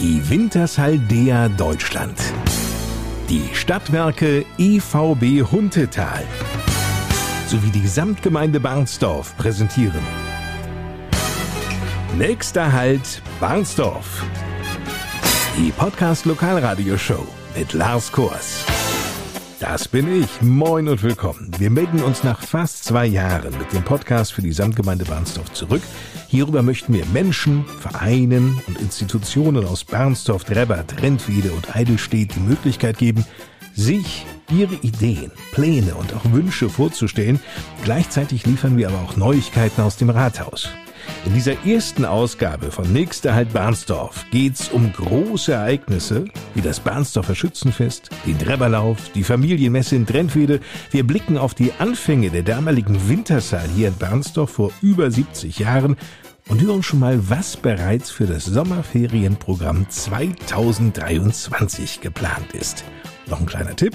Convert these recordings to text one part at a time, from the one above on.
Die Wintershaldea Deutschland. Die Stadtwerke EVB Huntetal sowie die Gesamtgemeinde Barnsdorf präsentieren. Nächster Halt Barnsdorf. Die Podcast Lokalradioshow mit Lars Kors. Das bin ich. Moin und willkommen. Wir melden uns nach fast zwei Jahren mit dem Podcast für die Samtgemeinde Barnsdorf zurück. Hierüber möchten wir Menschen, Vereinen und Institutionen aus Barnsdorf, Drebbert, Rentwede und Eidelstedt die Möglichkeit geben, sich ihre Ideen, Pläne und auch Wünsche vorzustellen. Gleichzeitig liefern wir aber auch Neuigkeiten aus dem Rathaus. In dieser ersten Ausgabe von Nächster Halt Barnsdorf geht's um große Ereignisse wie das Barnsdorfer Schützenfest, den Drebberlauf, die Familienmesse in Drentwede. Wir blicken auf die Anfänge der damaligen Wintersaal hier in Barnsdorf vor über 70 Jahren und hören schon mal, was bereits für das Sommerferienprogramm 2023 geplant ist. Noch ein kleiner Tipp.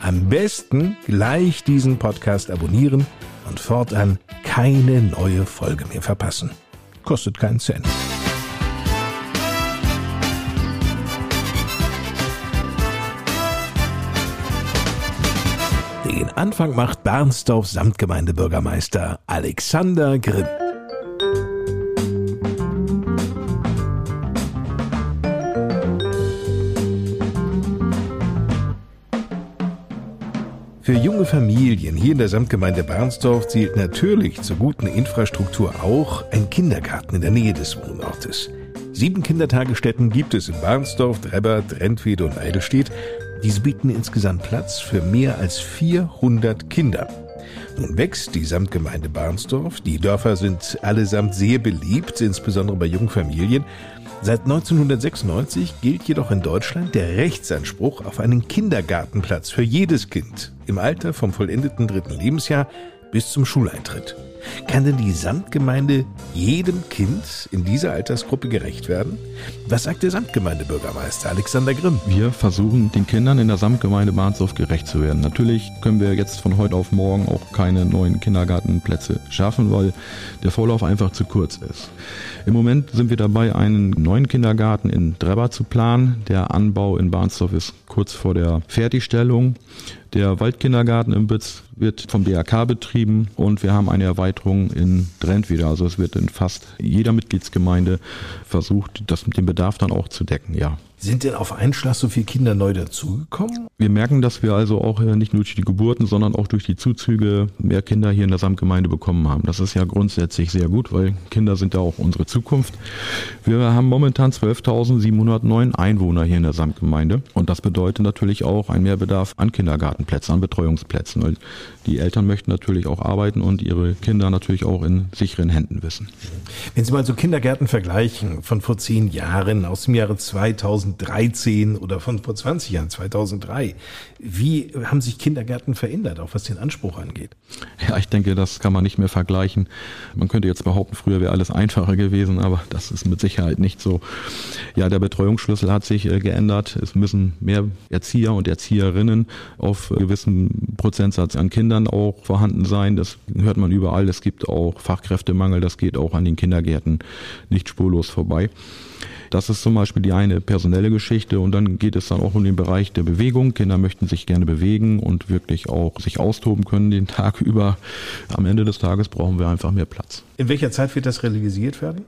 Am besten gleich diesen Podcast abonnieren und fortan keine neue Folge mehr verpassen. Kostet keinen Cent. Den Anfang macht Barnsdorf Samtgemeindebürgermeister Alexander Grimm. Für junge Familien hier in der Samtgemeinde Barnsdorf zählt natürlich zur guten Infrastruktur auch ein Kindergarten in der Nähe des Wohnortes. Sieben Kindertagesstätten gibt es in Barnsdorf, Drebbert, Rentwede und Eidelstedt. Diese bieten insgesamt Platz für mehr als 400 Kinder. Nun wächst die Samtgemeinde Barnsdorf. Die Dörfer sind allesamt sehr beliebt, insbesondere bei jungen Familien. Seit 1996 gilt jedoch in Deutschland der Rechtsanspruch auf einen Kindergartenplatz für jedes Kind im Alter vom vollendeten dritten Lebensjahr bis zum Schuleintritt. Kann denn die Samtgemeinde jedem Kind in dieser Altersgruppe gerecht werden? Was sagt der Samtgemeindebürgermeister Alexander Grimm? Wir versuchen den Kindern in der Samtgemeinde Bahnsdorf gerecht zu werden. Natürlich können wir jetzt von heute auf morgen auch keine neuen Kindergartenplätze schaffen, weil der Vorlauf einfach zu kurz ist. Im Moment sind wir dabei, einen neuen Kindergarten in Drebber zu planen. Der Anbau in Bahnsdorf ist kurz vor der Fertigstellung. Der Waldkindergarten im Bütz wird vom DRK betrieben und wir haben eine Erweiterung in Drent wieder. Also es wird in fast jeder Mitgliedsgemeinde versucht, das mit dem Bedarf dann auch zu decken, ja. Sind denn auf einen Schlag so viele Kinder neu dazugekommen? Wir merken, dass wir also auch äh, nicht nur durch die Geburten, sondern auch durch die Zuzüge mehr Kinder hier in der Samtgemeinde bekommen haben. Das ist ja grundsätzlich sehr gut, weil Kinder sind ja auch unsere Zukunft. Wir haben momentan 12.709 Einwohner hier in der Samtgemeinde und das bedeutet natürlich auch ein Mehrbedarf an Kindergartenplätzen, an Betreuungsplätzen, weil die Eltern möchten natürlich auch arbeiten und ihre Kinder natürlich auch in sicheren Händen wissen. Wenn Sie mal so Kindergärten vergleichen von vor zehn Jahren, aus dem Jahre 2013 oder von vor 20 Jahren, 2003, wie haben sich Kindergärten verändert, auch was den Anspruch angeht? Ja, ich denke, das kann man nicht mehr vergleichen. Man könnte jetzt behaupten, früher wäre alles einfacher gewesen, aber das ist mit Sicherheit nicht so. Ja, der Betreuungsschlüssel hat sich äh, geändert. Es müssen mehr Erzieher und Erzieherinnen auf gewissen Prozentsatz an Kindern auch vorhanden sein. Das hört man überall. Es gibt auch Fachkräftemangel. Das geht auch an den Kindergärten nicht spurlos vorbei. Das ist zum Beispiel die eine personelle Geschichte und dann geht es dann auch um den Bereich der Bewegung. Kinder möchten sich gerne bewegen und wirklich auch sich austoben können den Tag über. Am Ende des Tages brauchen wir einfach mehr Platz. In welcher Zeit wird das realisiert werden?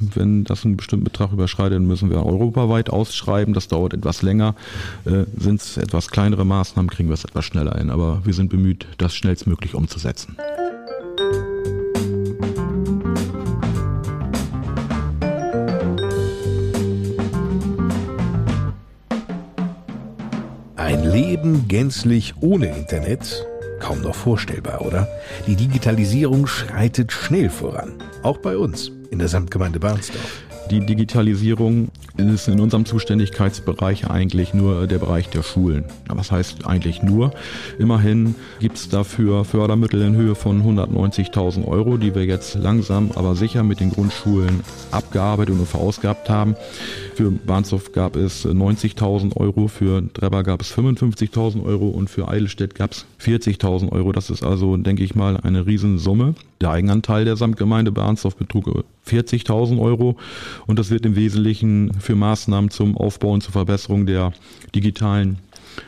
Wenn das einen bestimmten Betrag überschreitet, müssen wir europaweit ausschreiben. Das dauert etwas länger. Äh, sind es etwas kleinere Maßnahmen, kriegen wir es etwas schneller hin. Aber wir sind bemüht, das schnellstmöglich umzusetzen. Leben gänzlich ohne Internet? Kaum noch vorstellbar, oder? Die Digitalisierung schreitet schnell voran. Auch bei uns in der Samtgemeinde Barnsdorf. Die Digitalisierung ist in unserem Zuständigkeitsbereich eigentlich nur der Bereich der Schulen. Was heißt eigentlich nur? Immerhin gibt es dafür Fördermittel in Höhe von 190.000 Euro, die wir jetzt langsam, aber sicher mit den Grundschulen abgearbeitet und verausgabt haben. Für Bahnsdorf gab es 90.000 Euro, für Drebber gab es 55.000 Euro und für Eidelstedt gab es 40.000 Euro. Das ist also, denke ich mal, eine Riesensumme. Der Eigenanteil der Samtgemeinde Bahnsdorf betrug 40.000 Euro und das wird im Wesentlichen für Maßnahmen zum Aufbau und zur Verbesserung der digitalen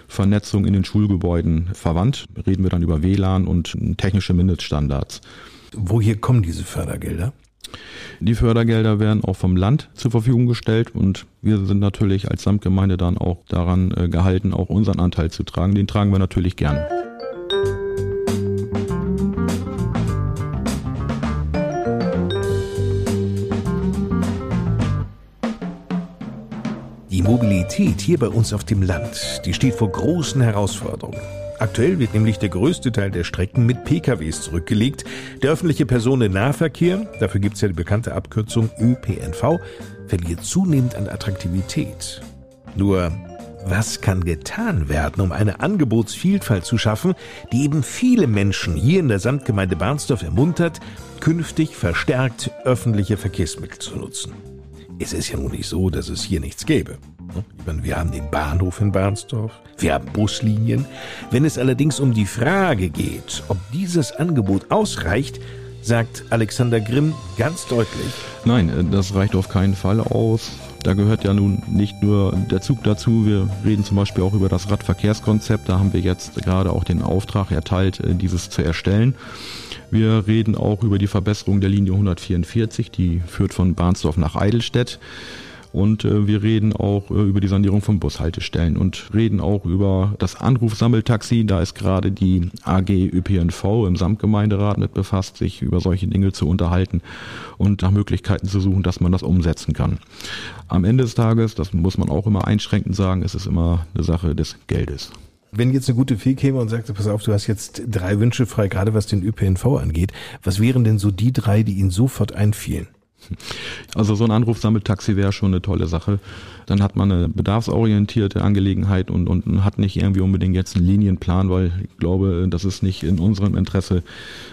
Vernetzung in den Schulgebäuden verwandt. Reden wir dann über WLAN und technische Mindeststandards. Woher kommen diese Fördergelder? Die Fördergelder werden auch vom Land zur Verfügung gestellt und wir sind natürlich als Samtgemeinde dann auch daran äh, gehalten, auch unseren Anteil zu tragen. Den tragen wir natürlich gerne. Mobilität hier bei uns auf dem Land, die steht vor großen Herausforderungen. Aktuell wird nämlich der größte Teil der Strecken mit PKWs zurückgelegt. Der öffentliche Personennahverkehr, dafür gibt es ja die bekannte Abkürzung ÖPNV, verliert zunehmend an Attraktivität. Nur, was kann getan werden, um eine Angebotsvielfalt zu schaffen, die eben viele Menschen hier in der Samtgemeinde Barnsdorf ermuntert, künftig verstärkt öffentliche Verkehrsmittel zu nutzen? Es ist ja nun nicht so, dass es hier nichts gäbe. Wir haben den Bahnhof in Barnsdorf, wir haben Buslinien. Wenn es allerdings um die Frage geht, ob dieses Angebot ausreicht, sagt Alexander Grimm ganz deutlich. Nein, äh, das reicht auf keinen Fall aus. Da gehört ja nun nicht nur der Zug dazu. Wir reden zum Beispiel auch über das Radverkehrskonzept. Da haben wir jetzt gerade auch den Auftrag erteilt, äh, dieses zu erstellen. Wir reden auch über die Verbesserung der Linie 144, die führt von Barnsdorf nach Eidelstedt. Und äh, wir reden auch äh, über die Sanierung von Bushaltestellen und reden auch über das Anrufsammeltaxi. Da ist gerade die AG ÖPNV im Samtgemeinderat mit befasst, sich über solche Dinge zu unterhalten und nach Möglichkeiten zu suchen, dass man das umsetzen kann. Am Ende des Tages, das muss man auch immer einschränkend sagen, ist es immer eine Sache des Geldes. Wenn jetzt eine gute Fee käme und sagte, pass auf, du hast jetzt drei Wünsche frei, gerade was den ÖPNV angeht, was wären denn so die drei, die Ihnen sofort einfielen? Also so ein Anrufsammeltaxi wäre schon eine tolle Sache. Dann hat man eine bedarfsorientierte Angelegenheit und, und hat nicht irgendwie unbedingt jetzt einen Linienplan, weil ich glaube, das ist nicht in unserem Interesse,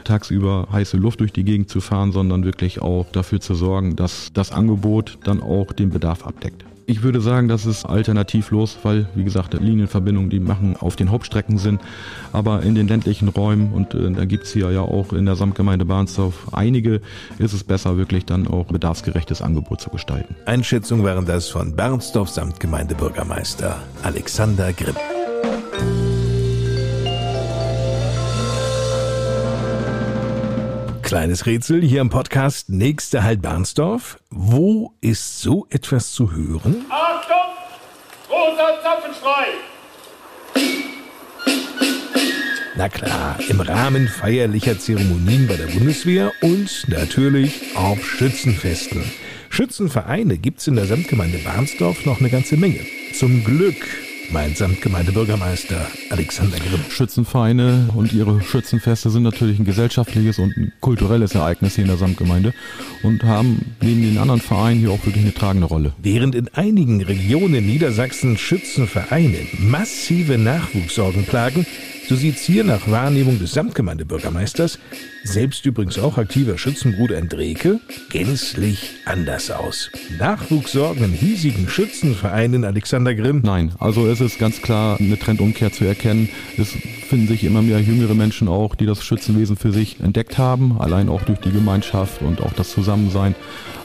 tagsüber heiße Luft durch die Gegend zu fahren, sondern wirklich auch dafür zu sorgen, dass das Angebot dann auch den Bedarf abdeckt. Ich würde sagen, das ist alternativlos, weil, wie gesagt, Linienverbindungen, die machen auf den Hauptstrecken Sinn. Aber in den ländlichen Räumen, und äh, da gibt's hier ja auch in der Samtgemeinde Barnsdorf einige, ist es besser, wirklich dann auch bedarfsgerechtes Angebot zu gestalten. Einschätzung waren das von Barnsdorf Samtgemeindebürgermeister Alexander Grimm. Kleines Rätsel hier im Podcast Nächster Halt Barnsdorf. Wo ist so etwas zu hören? Achtung! Großer Zapfenstreu! Na klar, im Rahmen feierlicher Zeremonien bei der Bundeswehr und natürlich auf Schützenfesten. Schützenvereine gibt's in der Samtgemeinde Barnsdorf noch eine ganze Menge. Zum Glück mein Samtgemeindebürgermeister Alexander Grimm. Schützenvereine und ihre Schützenfeste sind natürlich ein gesellschaftliches und ein kulturelles Ereignis hier in der Samtgemeinde und haben neben den anderen Vereinen hier auch wirklich eine tragende Rolle. Während in einigen Regionen Niedersachsen Schützenvereine massive Nachwuchssorgen plagen, so sieht's hier nach Wahrnehmung des Samtgemeindebürgermeisters, selbst übrigens auch aktiver Schützenbruder Endreke, gänzlich anders aus. Nachwuchssorgen im hiesigen Schützenverein Alexander Grimm? Nein, also es ist ganz klar eine Trendumkehr zu erkennen. Es finden sich immer mehr jüngere Menschen auch, die das Schützenwesen für sich entdeckt haben, allein auch durch die Gemeinschaft und auch das Zusammensein.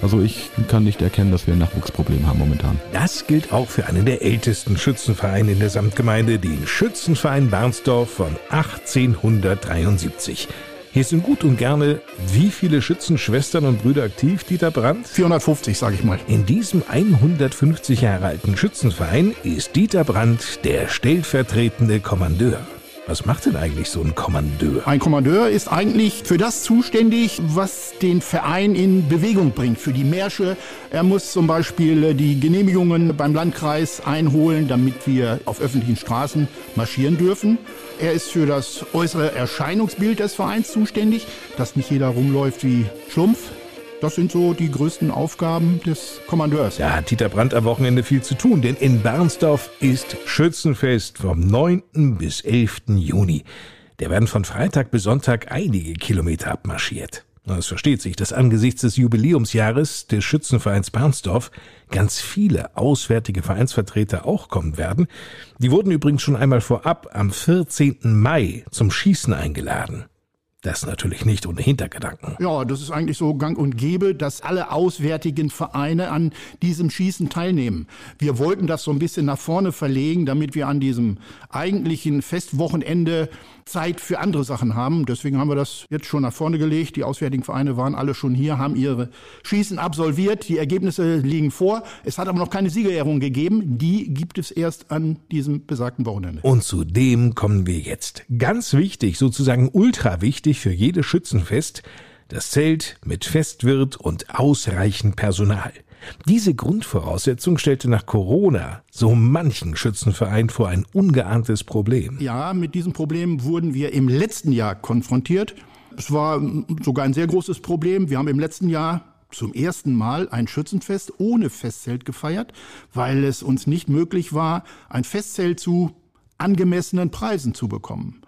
Also ich kann nicht erkennen, dass wir ein Nachwuchsproblem haben momentan. Das gilt auch für einen der ältesten Schützenvereine in der Samtgemeinde, den Schützenverein Barnsdorf von 1873. Hier sind gut und gerne wie viele Schützenschwestern und Brüder aktiv, Dieter Brandt? 450, sage ich mal. In diesem 150 Jahre alten Schützenverein ist Dieter Brandt der stellvertretende Kommandeur. Was macht denn eigentlich so ein Kommandeur? Ein Kommandeur ist eigentlich für das zuständig, was den Verein in Bewegung bringt, für die Märsche. Er muss zum Beispiel die Genehmigungen beim Landkreis einholen, damit wir auf öffentlichen Straßen marschieren dürfen. Er ist für das äußere Erscheinungsbild des Vereins zuständig, dass nicht jeder rumläuft wie Schlumpf, das sind so die größten Aufgaben des Kommandeurs. Da hat Dieter Brandt am Wochenende viel zu tun, denn in Barnsdorf ist Schützenfest vom 9. bis 11. Juni. Da werden von Freitag bis Sonntag einige Kilometer abmarschiert. Es versteht sich, dass angesichts des Jubiläumsjahres des Schützenvereins Barnsdorf ganz viele auswärtige Vereinsvertreter auch kommen werden. Die wurden übrigens schon einmal vorab am 14. Mai zum Schießen eingeladen. Das natürlich nicht ohne Hintergedanken. Ja, das ist eigentlich so gang und gäbe, dass alle auswärtigen Vereine an diesem Schießen teilnehmen. Wir wollten das so ein bisschen nach vorne verlegen, damit wir an diesem eigentlichen Festwochenende Zeit für andere Sachen haben. Deswegen haben wir das jetzt schon nach vorne gelegt. Die auswärtigen Vereine waren alle schon hier, haben ihre Schießen absolviert. Die Ergebnisse liegen vor. Es hat aber noch keine Siegerehrung gegeben. Die gibt es erst an diesem besagten Wochenende. Und zu dem kommen wir jetzt. Ganz wichtig, sozusagen ultra wichtig für jedes Schützenfest, das Zelt mit Festwirt und ausreichend Personal. Diese Grundvoraussetzung stellte nach Corona so manchen Schützenverein vor ein ungeahntes Problem. Ja, mit diesem Problem wurden wir im letzten Jahr konfrontiert. Es war sogar ein sehr großes Problem. Wir haben im letzten Jahr zum ersten Mal ein Schützenfest ohne Festzelt gefeiert, weil es uns nicht möglich war, ein Festzelt zu angemessenen Preisen zu bekommen.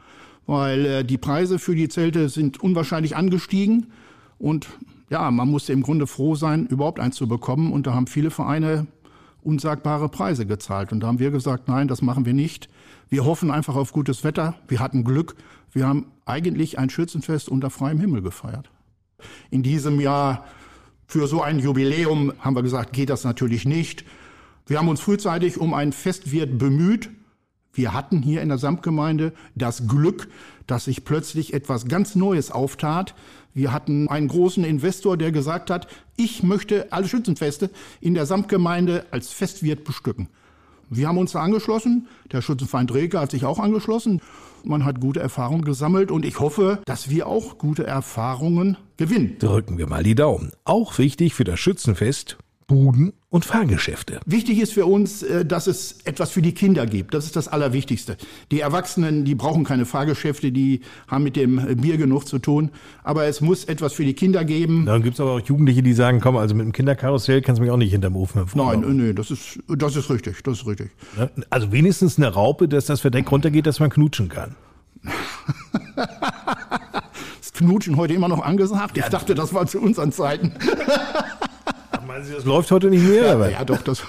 Weil äh, die Preise für die Zelte sind unwahrscheinlich angestiegen und ja, man musste im Grunde froh sein, überhaupt eins zu bekommen. Und da haben viele Vereine unsagbare Preise gezahlt. Und da haben wir gesagt, nein, das machen wir nicht. Wir hoffen einfach auf gutes Wetter. Wir hatten Glück. Wir haben eigentlich ein Schützenfest unter freiem Himmel gefeiert. In diesem Jahr für so ein Jubiläum haben wir gesagt, geht das natürlich nicht. Wir haben uns frühzeitig um ein Festwirt bemüht. Wir hatten hier in der Samtgemeinde das Glück, dass sich plötzlich etwas ganz Neues auftat. Wir hatten einen großen Investor, der gesagt hat, ich möchte alle Schützenfeste in der Samtgemeinde als Festwirt bestücken. Wir haben uns da angeschlossen. Der Schützenverein Dreke hat sich auch angeschlossen. Man hat gute Erfahrungen gesammelt und ich hoffe, dass wir auch gute Erfahrungen gewinnen. Drücken wir mal die Daumen. Auch wichtig für das Schützenfest, Buden und Fahrgeschäfte. Wichtig ist für uns, äh, dass es etwas für die Kinder gibt. Das ist das Allerwichtigste. Die Erwachsenen, die brauchen keine Fahrgeschäfte, die haben mit dem Bier genug zu tun. Aber es muss etwas für die Kinder geben. Dann gibt es aber auch Jugendliche, die sagen, komm, also mit dem Kinderkarussell kannst du mich auch nicht hinterm Ofen hervorlaufen. Nein, nee, das ist, das ist richtig, das ist richtig. Also wenigstens eine Raupe, dass das Verdeck runtergeht, dass man knutschen kann. ist Knutschen heute immer noch angesagt? Ich dachte, das war zu unseren Zeiten. Meinen Sie, das läuft heute nicht mehr? Ja, ja doch, das,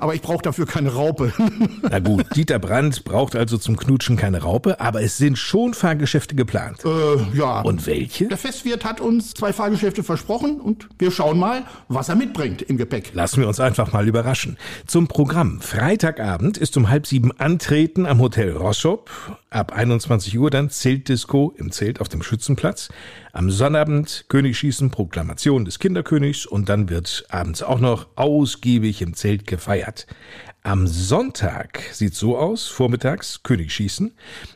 aber ich brauche dafür keine Raupe. Na gut, Dieter Brandt braucht also zum Knutschen keine Raupe, aber es sind schon Fahrgeschäfte geplant. Äh, ja. Und welche? Der Festwirt hat uns zwei Fahrgeschäfte versprochen und wir schauen mal, was er mitbringt im Gepäck. Lassen wir uns einfach mal überraschen. Zum Programm. Freitagabend ist um halb sieben Antreten am Hotel Rossop. Ab 21 Uhr dann Zeltdisco im Zelt auf dem Schützenplatz. Am Sonnabend Königsschießen, Proklamation des Kinderkönigs und dann wird abends auch noch ausgiebig im Zelt gefeiert. Am Sonntag sieht so aus, vormittags Königsschießen,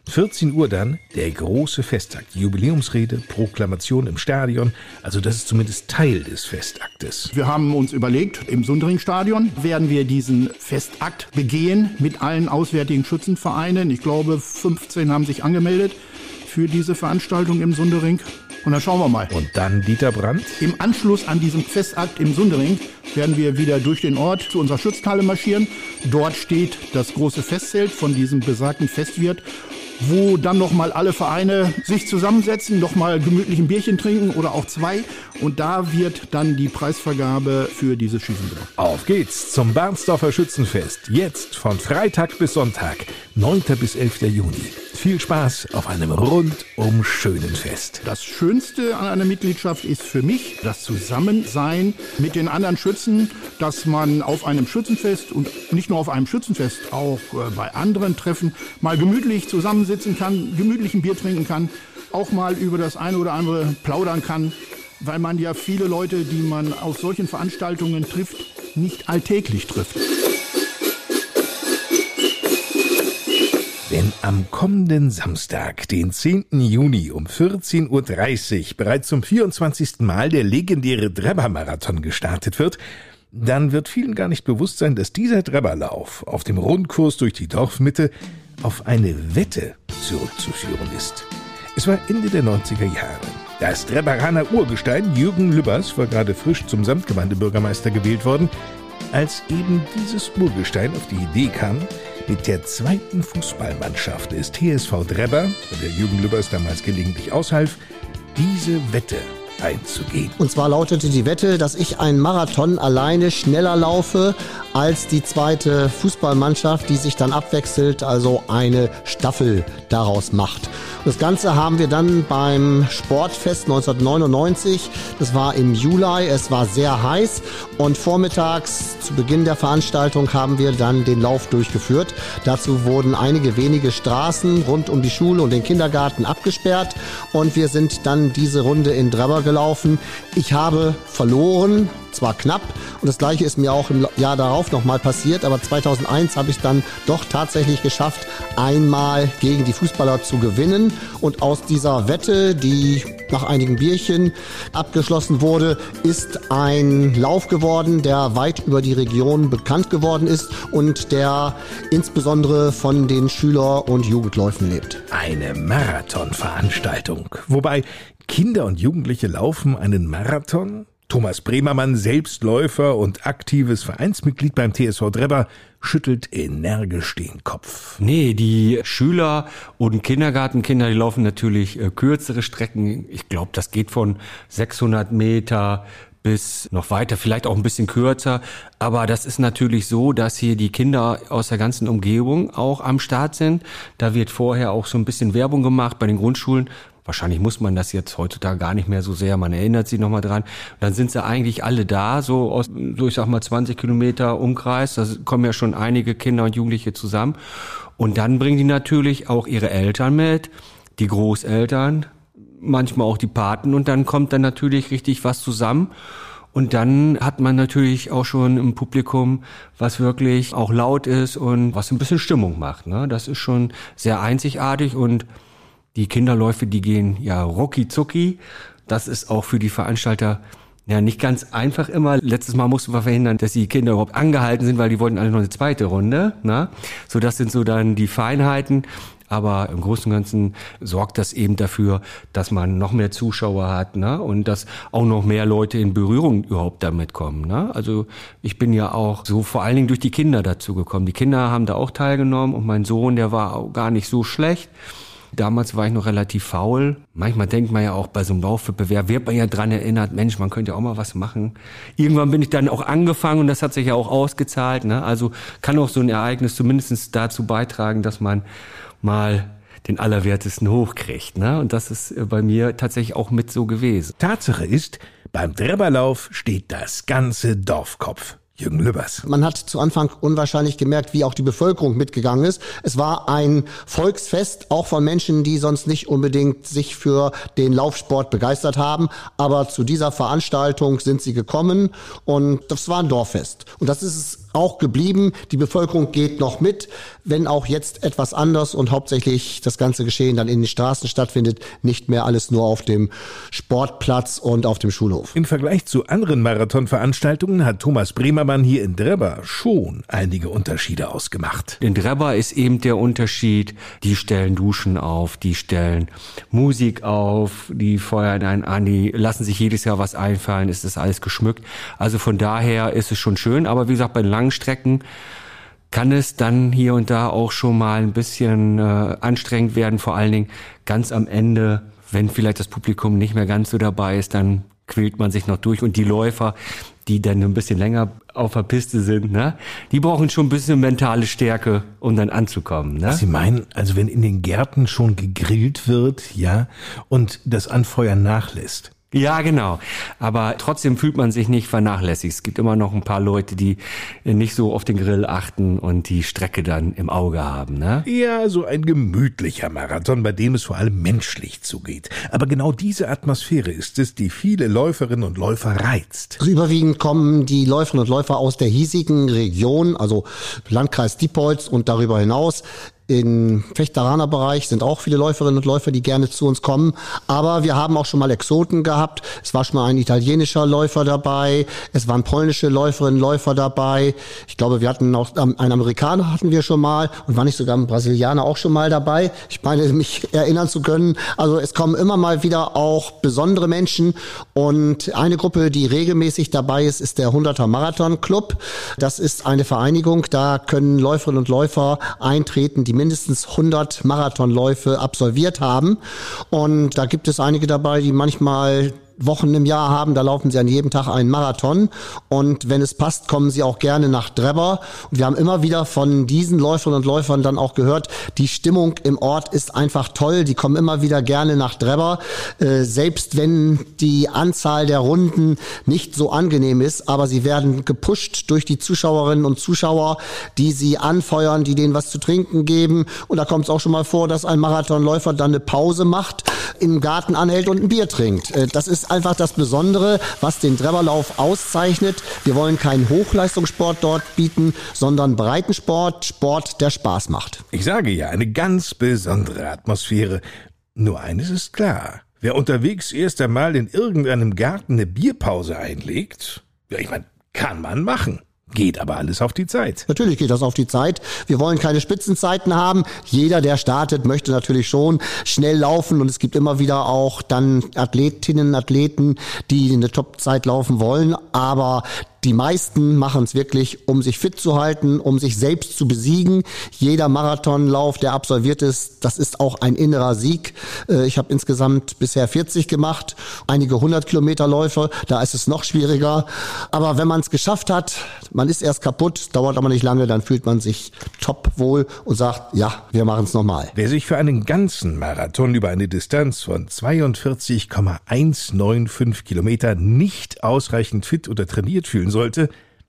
14 Uhr dann der große Festakt, Jubiläumsrede, Proklamation im Stadion, also das ist zumindest Teil des Festaktes. Wir haben uns überlegt, im Sunderingstadion werden wir diesen Festakt begehen mit allen auswärtigen Schützenvereinen. Ich glaube, 15 haben sich angemeldet für diese Veranstaltung im Sundering. Und dann schauen wir mal. Und dann Dieter Brandt? Im Anschluss an diesen Festakt im Sundering werden wir wieder durch den Ort zu unserer Schutzhalle marschieren. Dort steht das große Festzelt von diesem besagten Festwirt wo dann nochmal alle Vereine sich zusammensetzen, nochmal gemütlich ein Bierchen trinken oder auch zwei. Und da wird dann die Preisvergabe für diese Schießen gemacht. Auf geht's zum Barnsdorfer Schützenfest. Jetzt von Freitag bis Sonntag, 9. bis 11. Juni. Viel Spaß auf einem rundum schönen Fest. Das Schönste an einer Mitgliedschaft ist für mich das Zusammensein mit den anderen Schützen, dass man auf einem Schützenfest und nicht nur auf einem Schützenfest, auch äh, bei anderen Treffen mal gemütlich zusammensitzen kann, gemütlich ein Bier trinken kann, auch mal über das eine oder andere plaudern kann, weil man ja viele Leute, die man auf solchen Veranstaltungen trifft, nicht alltäglich trifft. Wenn am kommenden Samstag, den 10. Juni um 14.30 Uhr bereits zum 24. Mal der legendäre Drebber-Marathon gestartet wird, dann wird vielen gar nicht bewusst sein, dass dieser Drebberlauf auf dem Rundkurs durch die Dorfmitte auf eine Wette zurückzuführen ist. Es war Ende der 90er Jahre. Das Drebberaner Urgestein Jürgen Lübbers war gerade frisch zum Samtgemeindebürgermeister gewählt worden, als eben dieses Urgestein auf die Idee kam, mit der zweiten Fußballmannschaft des TSV Drebber, bei der Jürgen Lübbers damals gelegentlich aushalf, diese Wette einzugehen. Und zwar lautete die Wette, dass ich einen Marathon alleine schneller laufe als die zweite Fußballmannschaft, die sich dann abwechselt, also eine Staffel daraus macht. Das Ganze haben wir dann beim Sportfest 1999, das war im Juli, es war sehr heiß und vormittags zu Beginn der Veranstaltung haben wir dann den Lauf durchgeführt. Dazu wurden einige wenige Straßen rund um die Schule und den Kindergarten abgesperrt und wir sind dann diese Runde in Drebber gelaufen. Ich habe verloren, zwar knapp und das gleiche ist mir auch im Jahr darauf nochmal passiert, aber 2001 habe ich dann doch tatsächlich geschafft, einmal gegen die Fußballer zu gewinnen und aus dieser Wette, die nach einigen Bierchen abgeschlossen wurde, ist ein Lauf geworden, der weit über die Region bekannt geworden ist und der insbesondere von den Schüler- und Jugendläufen lebt. Eine Marathonveranstaltung. Wobei Kinder und Jugendliche laufen einen Marathon? Thomas Bremermann, Selbstläufer und aktives Vereinsmitglied beim TSV Drebber, schüttelt energisch den Kopf. Nee, die Schüler und Kindergartenkinder, die laufen natürlich äh, kürzere Strecken. Ich glaube, das geht von 600 Meter bis noch weiter, vielleicht auch ein bisschen kürzer. Aber das ist natürlich so, dass hier die Kinder aus der ganzen Umgebung auch am Start sind. Da wird vorher auch so ein bisschen Werbung gemacht bei den Grundschulen. Wahrscheinlich muss man das jetzt heutzutage gar nicht mehr so sehr. Man erinnert sich nochmal dran. dann sind sie eigentlich alle da, so aus, so ich sag mal 20 Kilometer Umkreis. Da kommen ja schon einige Kinder und Jugendliche zusammen. Und dann bringen die natürlich auch ihre Eltern mit, die Großeltern, manchmal auch die Paten. Und dann kommt dann natürlich richtig was zusammen. Und dann hat man natürlich auch schon im Publikum, was wirklich auch laut ist und was ein bisschen Stimmung macht. Ne? Das ist schon sehr einzigartig und die Kinderläufe, die gehen ja rucki zucki. Das ist auch für die Veranstalter ja nicht ganz einfach immer. Letztes Mal mussten wir verhindern, dass die Kinder überhaupt angehalten sind, weil die wollten alle noch eine zweite Runde. Ne? So, das sind so dann die Feinheiten. Aber im Großen und Ganzen sorgt das eben dafür, dass man noch mehr Zuschauer hat ne? und dass auch noch mehr Leute in Berührung überhaupt damit kommen. Ne? Also ich bin ja auch so vor allen Dingen durch die Kinder dazu gekommen. Die Kinder haben da auch teilgenommen und mein Sohn, der war auch gar nicht so schlecht. Damals war ich noch relativ faul. Manchmal denkt man ja auch bei so einem Laufwettbewerb, wird man ja dran erinnert, Mensch, man könnte ja auch mal was machen. Irgendwann bin ich dann auch angefangen und das hat sich ja auch ausgezahlt. Ne? Also kann auch so ein Ereignis zumindest dazu beitragen, dass man mal den Allerwertesten hochkriegt. Ne? Und das ist äh, bei mir tatsächlich auch mit so gewesen. Tatsache ist, beim Drebberlauf steht das ganze Dorfkopf. Jürgen Lübbers. Man hat zu Anfang unwahrscheinlich gemerkt, wie auch die Bevölkerung mitgegangen ist. Es war ein Volksfest, auch von Menschen, die sonst nicht unbedingt sich für den Laufsport begeistert haben. Aber zu dieser Veranstaltung sind sie gekommen und das war ein Dorffest. Und das ist es auch geblieben. Die Bevölkerung geht noch mit, wenn auch jetzt etwas anders und hauptsächlich das ganze Geschehen dann in den Straßen stattfindet, nicht mehr alles nur auf dem Sportplatz und auf dem Schulhof. Im Vergleich zu anderen Marathonveranstaltungen hat Thomas Bremermann hier in Drebber schon einige Unterschiede ausgemacht. In Drebber ist eben der Unterschied, die stellen Duschen auf, die stellen Musik auf, die feuern einen an, die lassen sich jedes Jahr was einfallen, ist das alles geschmückt. Also von daher ist es schon schön, aber wie gesagt, bei den langen Strecken kann es dann hier und da auch schon mal ein bisschen äh, anstrengend werden, vor allen Dingen ganz am Ende, wenn vielleicht das Publikum nicht mehr ganz so dabei ist, dann quält man sich noch durch und die Läufer, die dann ein bisschen länger auf der Piste sind, ne, die brauchen schon ein bisschen mentale Stärke, um dann anzukommen. Ne? Sie meinen, also wenn in den Gärten schon gegrillt wird, ja, und das Anfeuern nachlässt, ja, genau. Aber trotzdem fühlt man sich nicht vernachlässigt. Es gibt immer noch ein paar Leute, die nicht so auf den Grill achten und die Strecke dann im Auge haben. Ne? Ja, so ein gemütlicher Marathon, bei dem es vor allem menschlich zugeht. Aber genau diese Atmosphäre ist es, die viele Läuferinnen und Läufer reizt. Also überwiegend kommen die Läuferinnen und Läufer aus der hiesigen Region, also Landkreis Diepholz und darüber hinaus. Im Fechteraner Bereich sind auch viele Läuferinnen und Läufer, die gerne zu uns kommen. Aber wir haben auch schon mal Exoten gehabt. Es war schon mal ein italienischer Läufer dabei. Es waren polnische Läuferinnen und Läufer dabei. Ich glaube, wir hatten auch ähm, einen Amerikaner hatten wir schon mal und war nicht sogar ein Brasilianer auch schon mal dabei. Ich meine, mich erinnern zu können. Also es kommen immer mal wieder auch besondere Menschen. Und eine Gruppe, die regelmäßig dabei ist, ist der 100er Marathon Club. Das ist eine Vereinigung. Da können Läuferinnen und Läufer eintreten, die mindestens 100 Marathonläufe absolviert haben. Und da gibt es einige dabei, die manchmal Wochen im Jahr haben, da laufen sie an jedem Tag einen Marathon. Und wenn es passt, kommen sie auch gerne nach Drebber. Und wir haben immer wieder von diesen Läuferinnen und Läufern dann auch gehört, die Stimmung im Ort ist einfach toll. Die kommen immer wieder gerne nach Drebber, äh, selbst wenn die Anzahl der Runden nicht so angenehm ist. Aber sie werden gepusht durch die Zuschauerinnen und Zuschauer, die sie anfeuern, die denen was zu trinken geben. Und da kommt es auch schon mal vor, dass ein Marathonläufer dann eine Pause macht, im Garten anhält und ein Bier trinkt. Äh, das ist einfach das Besondere, was den Treberlauf auszeichnet. Wir wollen keinen Hochleistungssport dort bieten, sondern Breitensport, Sport, der Spaß macht. Ich sage ja, eine ganz besondere Atmosphäre. Nur eines ist klar. Wer unterwegs erst einmal in irgendeinem Garten eine Bierpause einlegt, ja, ich meine, kann man machen. Geht aber alles auf die Zeit. Natürlich geht das auf die Zeit. Wir wollen keine Spitzenzeiten haben. Jeder, der startet, möchte natürlich schon schnell laufen und es gibt immer wieder auch dann Athletinnen, Athleten, die eine Topzeit laufen wollen. Aber die meisten machen es wirklich, um sich fit zu halten, um sich selbst zu besiegen. Jeder Marathonlauf, der absolviert ist, das ist auch ein innerer Sieg. Äh, ich habe insgesamt bisher 40 gemacht, einige 100 Kilometer Läufe, da ist es noch schwieriger. Aber wenn man es geschafft hat, man ist erst kaputt, dauert aber nicht lange, dann fühlt man sich top wohl und sagt, ja, wir machen es nochmal. Wer sich für einen ganzen Marathon über eine Distanz von 42,195 Kilometer nicht ausreichend fit oder trainiert fühlen spielen sollte,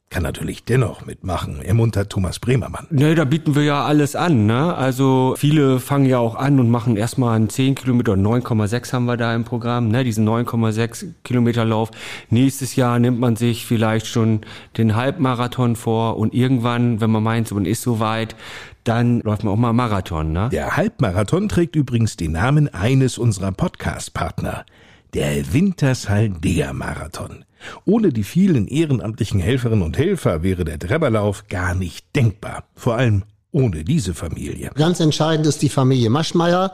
kann natürlich dennoch mitmachen, ermuntert Thomas Bremermann. Ne, da bieten wir ja alles an. Ne? Also viele fangen ja auch an und machen erstmal einen 10 Kilometer, 9,6 haben wir da im Programm, ne? diesen 9,6 Kilometer Lauf. Nächstes Jahr nimmt man sich vielleicht schon den Halbmarathon vor und irgendwann, wenn man meint, man ist so weit, dann läuft man auch mal Marathon. Ne? Der Halbmarathon trägt übrigens den Namen eines unserer Podcast-Partner, der Wintershaldea Marathon. Ohne die vielen ehrenamtlichen Helferinnen und Helfer wäre der Treberlauf gar nicht denkbar. Vor allem ohne diese Familie. Ganz entscheidend ist die Familie Maschmeyer,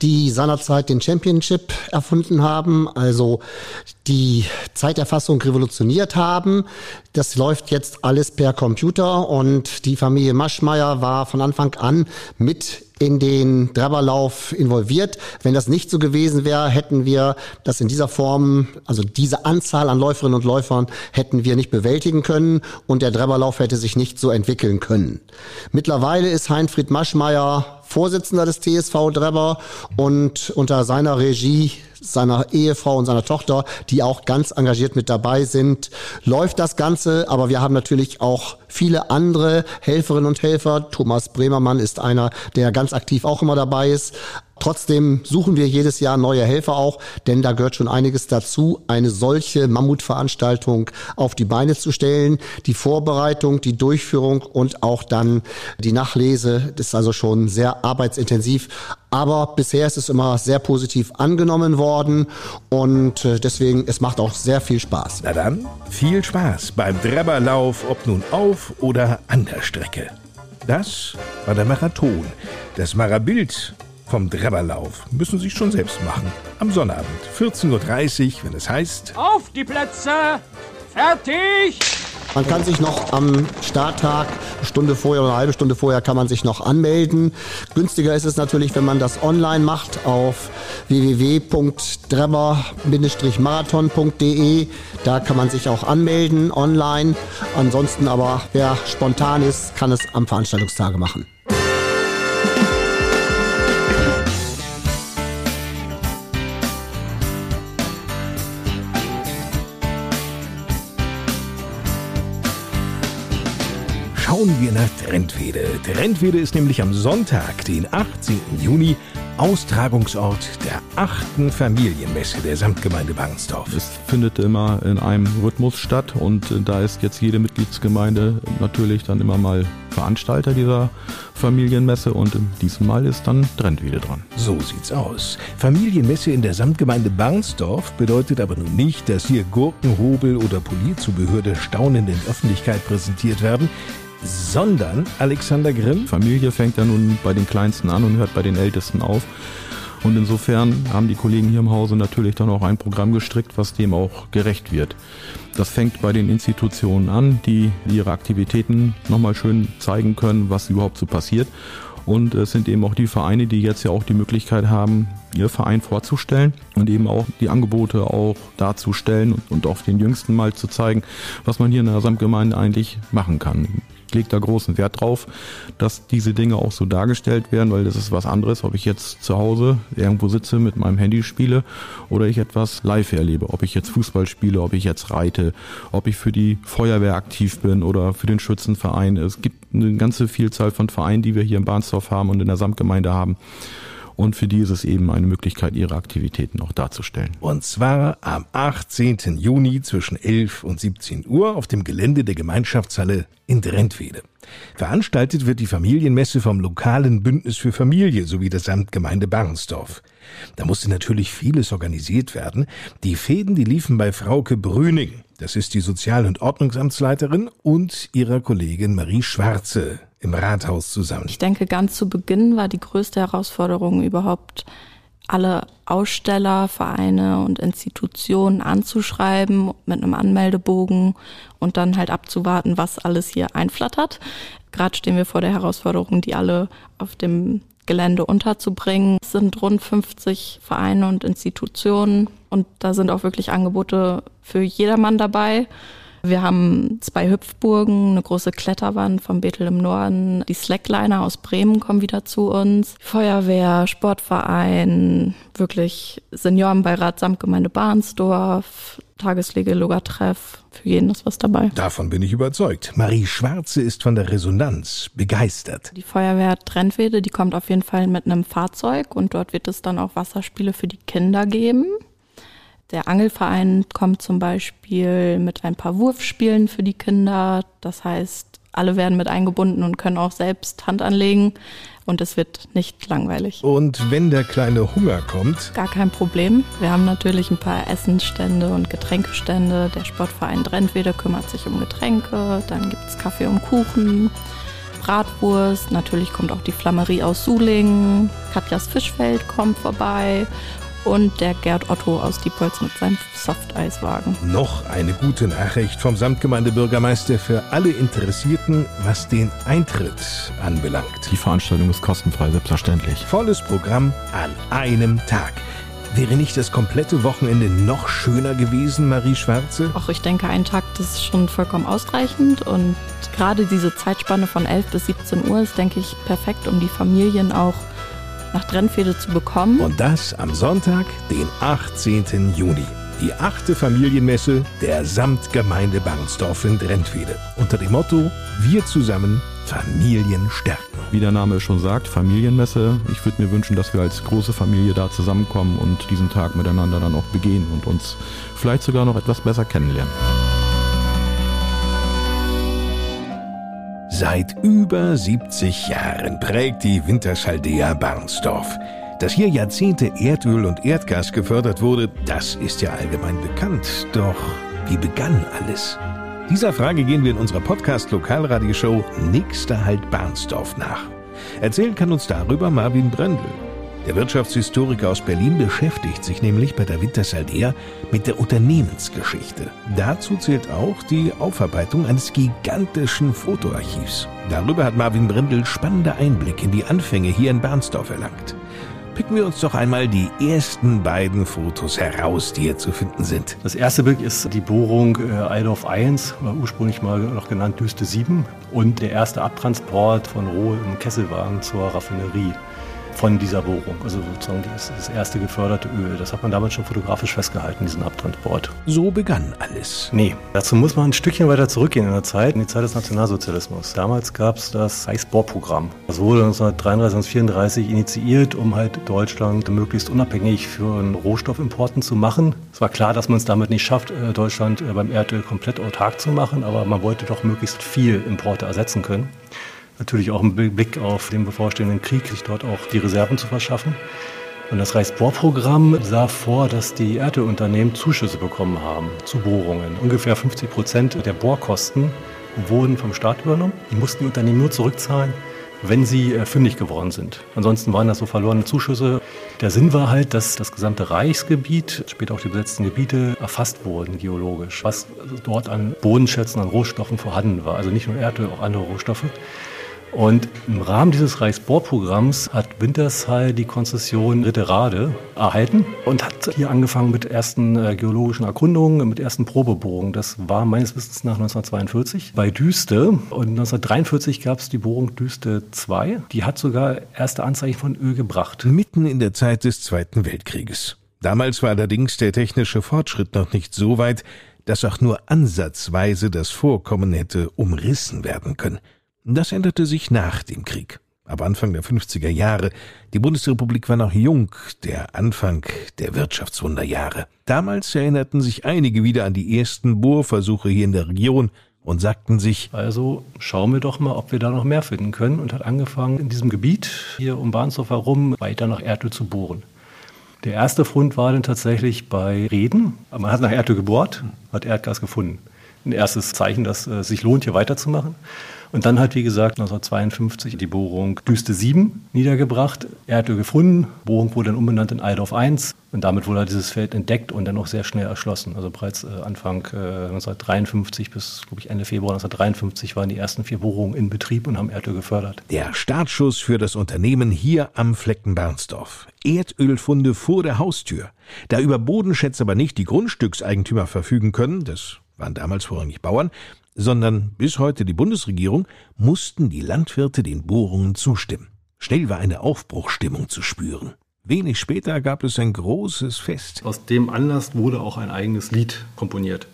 die seinerzeit den Championship erfunden haben, also die Zeiterfassung revolutioniert haben. Das läuft jetzt alles per Computer und die Familie Maschmeyer war von Anfang an mit in den Treberlauf involviert. Wenn das nicht so gewesen wäre, hätten wir das in dieser Form, also diese Anzahl an Läuferinnen und Läufern, hätten wir nicht bewältigen können und der Treberlauf hätte sich nicht so entwickeln können. Mittlerweile ist Heinfried Maschmeyer Vorsitzender des TSV Drebber und unter seiner Regie seiner Ehefrau und seiner Tochter, die auch ganz engagiert mit dabei sind, läuft das Ganze. Aber wir haben natürlich auch viele andere Helferinnen und Helfer. Thomas Bremermann ist einer, der ganz aktiv auch immer dabei ist. Trotzdem suchen wir jedes Jahr neue Helfer auch, denn da gehört schon einiges dazu, eine solche Mammutveranstaltung auf die Beine zu stellen. Die Vorbereitung, die Durchführung und auch dann die Nachlese ist also schon sehr arbeitsintensiv. Aber bisher ist es immer sehr positiv angenommen worden und äh, deswegen, es macht auch sehr viel Spaß. Na dann, viel Spaß beim Drebberlauf, ob nun auf oder an der Strecke. Das war der Marathon. Das Marabild vom Drebberlauf müssen Sie schon selbst machen. Am Sonnabend, 14.30 Uhr, wenn es heißt... Auf die Plätze! Fertig! Man kann sich noch am Starttag, Stunde vorher oder eine halbe Stunde vorher, kann man sich noch anmelden. Günstiger ist es natürlich, wenn man das online macht auf www.drebber-marathon.de. Da kann man sich auch anmelden online. Ansonsten aber, wer spontan ist, kann es am Veranstaltungstage machen. Schauen wir nach Trentwede. Trentwede ist nämlich am Sonntag, den 18. Juni, Austragungsort der achten Familienmesse der Samtgemeinde Barnsdorf. Es findet immer in einem Rhythmus statt und äh, da ist jetzt jede Mitgliedsgemeinde natürlich dann immer mal Veranstalter dieser Familienmesse und diesmal ist dann Trentwede dran. So sieht's aus. Familienmesse in der Samtgemeinde Barnsdorf bedeutet aber nun nicht, dass hier Gurken, Hobel oder Polierzubehör der staunenden Öffentlichkeit präsentiert werden sondern Alexander Grimm. Familie fängt ja nun bei den Kleinsten an und hört bei den Ältesten auf. Und insofern haben die Kollegen hier im Hause natürlich dann auch ein Programm gestrickt, was dem auch gerecht wird. Das fängt bei den Institutionen an, die ihre Aktivitäten nochmal schön zeigen können, was überhaupt so passiert. Und es sind eben auch die Vereine, die jetzt ja auch die Möglichkeit haben, ihr Verein vorzustellen und eben auch die Angebote auch darzustellen und, auch den Jüngsten mal zu zeigen, was man hier in der Samtgemeinde eigentlich machen kann lege da großen Wert drauf, dass diese Dinge auch so dargestellt werden, weil das ist was anderes, ob ich jetzt zu Hause irgendwo sitze mit meinem Handy spiele oder ich etwas live erlebe. Ob ich jetzt Fußball spiele, ob ich jetzt reite, ob ich für die Feuerwehr aktiv bin oder für den Schützenverein. Es gibt eine ganze Vielzahl von Vereinen, die wir hier in Bahnsdorf haben und in der Samtgemeinde haben. Und für die ist es eben eine Möglichkeit, ihre Aktivitäten auch darzustellen. Und zwar am 18. Juni zwischen 11 und 17 Uhr auf dem Gelände der Gemeinschaftshalle in Drentwede. Veranstaltet wird die Familienmesse vom lokalen Bündnis für Familie sowie der Samtgemeinde Barnsdorf. Da musste natürlich vieles organisiert werden. Die Fäden, die liefen bei Frauke Brüning. Das ist die Sozial- und Ordnungsamtsleiterin und ihrer Kollegin Marie Schwarze im Rathaus zusammen. Ich denke, ganz zu Beginn war die größte Herausforderung überhaupt, alle Aussteller, Vereine und Institutionen anzuschreiben mit einem Anmeldebogen und dann halt abzuwarten, was alles hier einflattert. Gerade stehen wir vor der Herausforderung, die alle auf dem Gelände unterzubringen. Es sind rund 50 Vereine und Institutionen und da sind auch wirklich Angebote für jedermann dabei. Wir haben zwei Hüpfburgen, eine große Kletterwand vom Bethel im Norden. Die Slackliner aus Bremen kommen wieder zu uns. Feuerwehr, Sportverein, wirklich Seniorenbeirat Samtgemeinde Bahnsdorf, Tageslege, Logatreff. Für jeden ist was dabei. Davon bin ich überzeugt. Marie Schwarze ist von der Resonanz begeistert. Die Feuerwehr Trentwede, die kommt auf jeden Fall mit einem Fahrzeug und dort wird es dann auch Wasserspiele für die Kinder geben. Der Angelverein kommt zum Beispiel mit ein paar Wurfspielen für die Kinder. Das heißt, alle werden mit eingebunden und können auch selbst Hand anlegen und es wird nicht langweilig. Und wenn der kleine Hunger kommt? Gar kein Problem. Wir haben natürlich ein paar Essensstände und Getränkestände. Der Sportverein Drentwede kümmert sich um Getränke. Dann gibt es Kaffee und Kuchen. Bratwurst, natürlich kommt auch die Flammerie aus Suling, Katjas Fischfeld kommt vorbei und der Gerd Otto aus Diepholz mit seinem Softeiswagen. Noch eine gute Nachricht vom Samtgemeindebürgermeister für alle Interessierten, was den Eintritt anbelangt. Die Veranstaltung ist kostenfrei, selbstverständlich. Volles Programm an einem Tag. Wäre nicht das komplette Wochenende noch schöner gewesen, Marie Schwarze? Ach, ich denke, ein Tag das ist schon vollkommen ausreichend. Und gerade diese Zeitspanne von 11 bis 17 Uhr ist, denke ich, perfekt, um die Familien auch nach Drentfede zu bekommen. Und das am Sonntag, den 18. Juni. Die achte Familienmesse der Samtgemeinde Barnsdorf in Drentfede. Unter dem Motto Wir zusammen Familien stärken. Wie der Name schon sagt, Familienmesse. Ich würde mir wünschen, dass wir als große Familie da zusammenkommen und diesen Tag miteinander dann auch begehen und uns vielleicht sogar noch etwas besser kennenlernen. Seit über 70 Jahren prägt die Winterschaldea Barnsdorf. Dass hier Jahrzehnte Erdöl und Erdgas gefördert wurde, das ist ja allgemein bekannt. Doch wie begann alles? Dieser Frage gehen wir in unserer Podcast-Lokalradioshow Nächster Halt Barnsdorf nach. Erzählen kann uns darüber Marvin Brendel. Der Wirtschaftshistoriker aus Berlin beschäftigt sich nämlich bei der Wintersaldea mit der Unternehmensgeschichte. Dazu zählt auch die Aufarbeitung eines gigantischen Fotoarchivs. Darüber hat Marvin Brindel spannende Einblick in die Anfänge hier in Bernsdorf erlangt. Picken wir uns doch einmal die ersten beiden Fotos heraus, die hier zu finden sind. Das erste Bild ist die Bohrung äh, Eildorf 1, war ursprünglich mal noch genannt Düste 7 und der erste Abtransport von Roh im Kesselwagen zur Raffinerie von dieser Bohrung. Also sozusagen das erste geförderte Öl. Das hat man damals schon fotografisch festgehalten, diesen Abtransport. So begann alles. Nee, dazu muss man ein Stückchen weiter zurückgehen in der Zeit, in die Zeit des Nationalsozialismus. Damals gab es das Reichsbohrprogramm. Das wurde 1933 und 1934 initiiert, um halt Deutschland möglichst unabhängig für Rohstoffimporten zu machen. Es war klar, dass man es damit nicht schafft, äh, Deutschland äh, beim Erdöl komplett autark zu machen, aber man wollte doch möglichst viel Importe ersetzen können natürlich auch im Blick auf den bevorstehenden Krieg, sich dort auch die Reserven zu verschaffen. Und das Reichsbohrprogramm sah vor, dass die Erdölunternehmen Zuschüsse bekommen haben zu Bohrungen. Ungefähr 50 Prozent der Bohrkosten wurden vom Staat übernommen. Die mussten die Unternehmen nur zurückzahlen, wenn sie äh, fündig geworden sind. Ansonsten waren das so verlorene Zuschüsse. Der Sinn war halt, dass das gesamte Reichsgebiet, später auch die besetzten Gebiete, erfasst wurden geologisch, was dort an Bodenschätzen, an Rohstoffen vorhanden war. Also nicht nur Erdöl, auch andere Rohstoffe. Und im Rahmen dieses Reichsbohrprogramms hat Wintersheil die Konzession Ritterade erhalten und hat hier angefangen mit ersten äh, geologischen Erkundungen, mit ersten Probebohrungen. Das war meines Wissens nach 1942 bei Düste. Und 1943 gab es die Bohrung Düste 2. Die hat sogar erste Anzeichen von Öl gebracht. Mitten in der Zeit des Zweiten Weltkrieges. Damals war allerdings der technische Fortschritt noch nicht so weit, dass auch nur ansatzweise das Vorkommen hätte umrissen werden können. Das änderte sich nach dem Krieg. Ab Anfang der 50er Jahre. Die Bundesrepublik war noch jung, der Anfang der Wirtschaftswunderjahre. Damals erinnerten sich einige wieder an die ersten Bohrversuche hier in der Region und sagten sich, also schauen wir doch mal, ob wir da noch mehr finden können und hat angefangen, in diesem Gebiet hier um Bahnsdorf herum weiter nach Erdöl zu bohren. Der erste Fund war dann tatsächlich bei Reden. Man hat nach Erdöl gebohrt, hat Erdgas gefunden. Ein erstes Zeichen, dass es äh, sich lohnt, hier weiterzumachen. Und dann hat, wie gesagt, 1952 die Bohrung Düste 7 niedergebracht, Erdöl gefunden, Bohrung wurde dann umbenannt in Eidorf 1 und damit wurde dieses Feld entdeckt und dann auch sehr schnell erschlossen. Also bereits äh, Anfang äh, 1953 bis, glaube ich, Ende Februar 1953 waren die ersten vier Bohrungen in Betrieb und haben Erdöl gefördert. Der Startschuss für das Unternehmen hier am Flecken Bernsdorf. Erdölfunde vor der Haustür. Da über Bodenschätze aber nicht die Grundstückseigentümer verfügen können, das waren damals vorrangig Bauern, sondern bis heute die Bundesregierung, mussten die Landwirte den Bohrungen zustimmen. Schnell war eine Aufbruchstimmung zu spüren. Wenig später gab es ein großes Fest. Aus dem Anlass wurde auch ein eigenes Lied komponiert.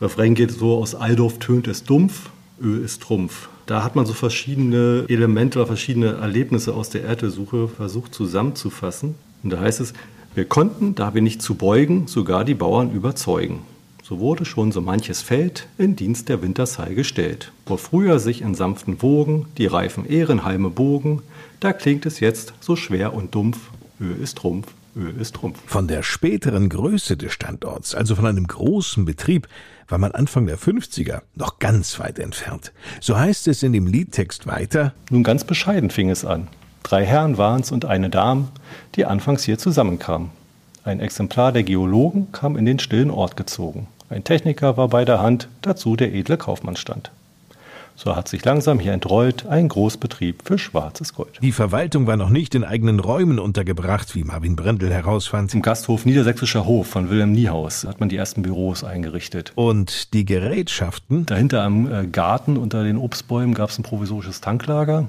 Refrain geht so, aus Aldorf tönt es dumpf, Öl ist Trumpf. Da hat man so verschiedene Elemente oder verschiedene Erlebnisse aus der Erdesuche versucht zusammenzufassen. Und da heißt es, wir konnten, da wir nicht zu beugen, sogar die Bauern überzeugen. So wurde schon so manches Feld in Dienst der Wintersheil gestellt. Wo früher sich in sanften Wogen die reifen Ehrenhalme bogen, da klingt es jetzt so schwer und dumpf, Öl ist Trumpf, Öl ist Trumpf. Von der späteren Größe des Standorts, also von einem großen Betrieb, war man Anfang der 50er noch ganz weit entfernt. So heißt es in dem Liedtext weiter. Nun ganz bescheiden fing es an. Drei Herren waren's und eine Dame, die anfangs hier zusammenkamen. Ein Exemplar der Geologen kam in den stillen Ort gezogen. Ein Techniker war bei der Hand, dazu der edle Kaufmann stand. So hat sich langsam hier entrollt ein Großbetrieb für schwarzes Gold. Die Verwaltung war noch nicht in eigenen Räumen untergebracht, wie Marvin Brendel herausfand. Im Gasthof Niedersächsischer Hof von Wilhelm Niehaus hat man die ersten Büros eingerichtet. Und die Gerätschaften? Dahinter am äh, Garten unter den Obstbäumen gab es ein provisorisches Tanklager.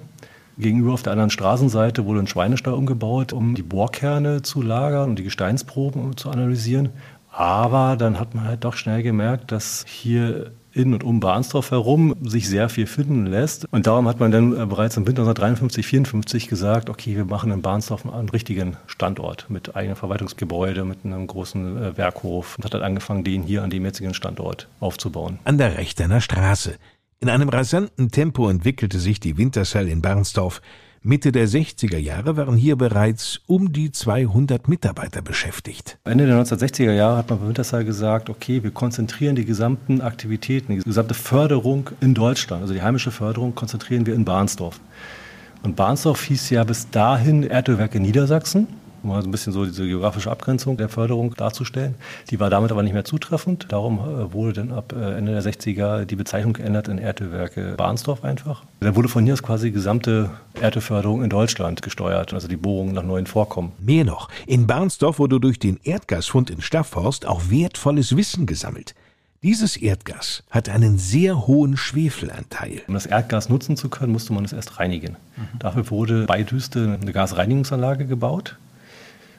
Gegenüber auf der anderen Straßenseite wurde ein Schweinestall umgebaut, um die Bohrkerne zu lagern und die Gesteinsproben zu analysieren. Aber dann hat man halt doch schnell gemerkt, dass hier in und um Bahnsdorf herum sich sehr viel finden lässt. Und darum hat man dann äh, bereits im Winter 1953, 54 gesagt, okay, wir machen in Bahnsdorf einen richtigen Standort mit eigenem Verwaltungsgebäude, mit einem großen äh, Werkhof und hat dann angefangen, den hier an dem jetzigen Standort aufzubauen. An der Rechtener Straße. In einem rasanten Tempo entwickelte sich die Wintershall in Barnsdorf. Mitte der 60er Jahre waren hier bereits um die 200 Mitarbeiter beschäftigt. Ende der 1960er Jahre hat man bei Wintershall gesagt, okay, wir konzentrieren die gesamten Aktivitäten, die gesamte Förderung in Deutschland, also die heimische Förderung, konzentrieren wir in Barnsdorf. Und Barnsdorf hieß ja bis dahin Erdölwerke Niedersachsen um mal so ein bisschen so diese geografische Abgrenzung der Förderung darzustellen. Die war damit aber nicht mehr zutreffend. Darum äh, wurde dann ab äh, Ende der 60er die Bezeichnung geändert in Erdölwerke Bahnsdorf einfach. Dann wurde von hier aus quasi die gesamte Erdölförderung in Deutschland gesteuert, also die Bohrungen nach neuen Vorkommen. Mehr noch, in Barnsdorf wurde durch den Erdgasfund in Staffhorst auch wertvolles Wissen gesammelt. Dieses Erdgas hat einen sehr hohen Schwefelanteil. Um das Erdgas nutzen zu können, musste man es erst reinigen. Mhm. Dafür wurde bei Düste eine Gasreinigungsanlage gebaut.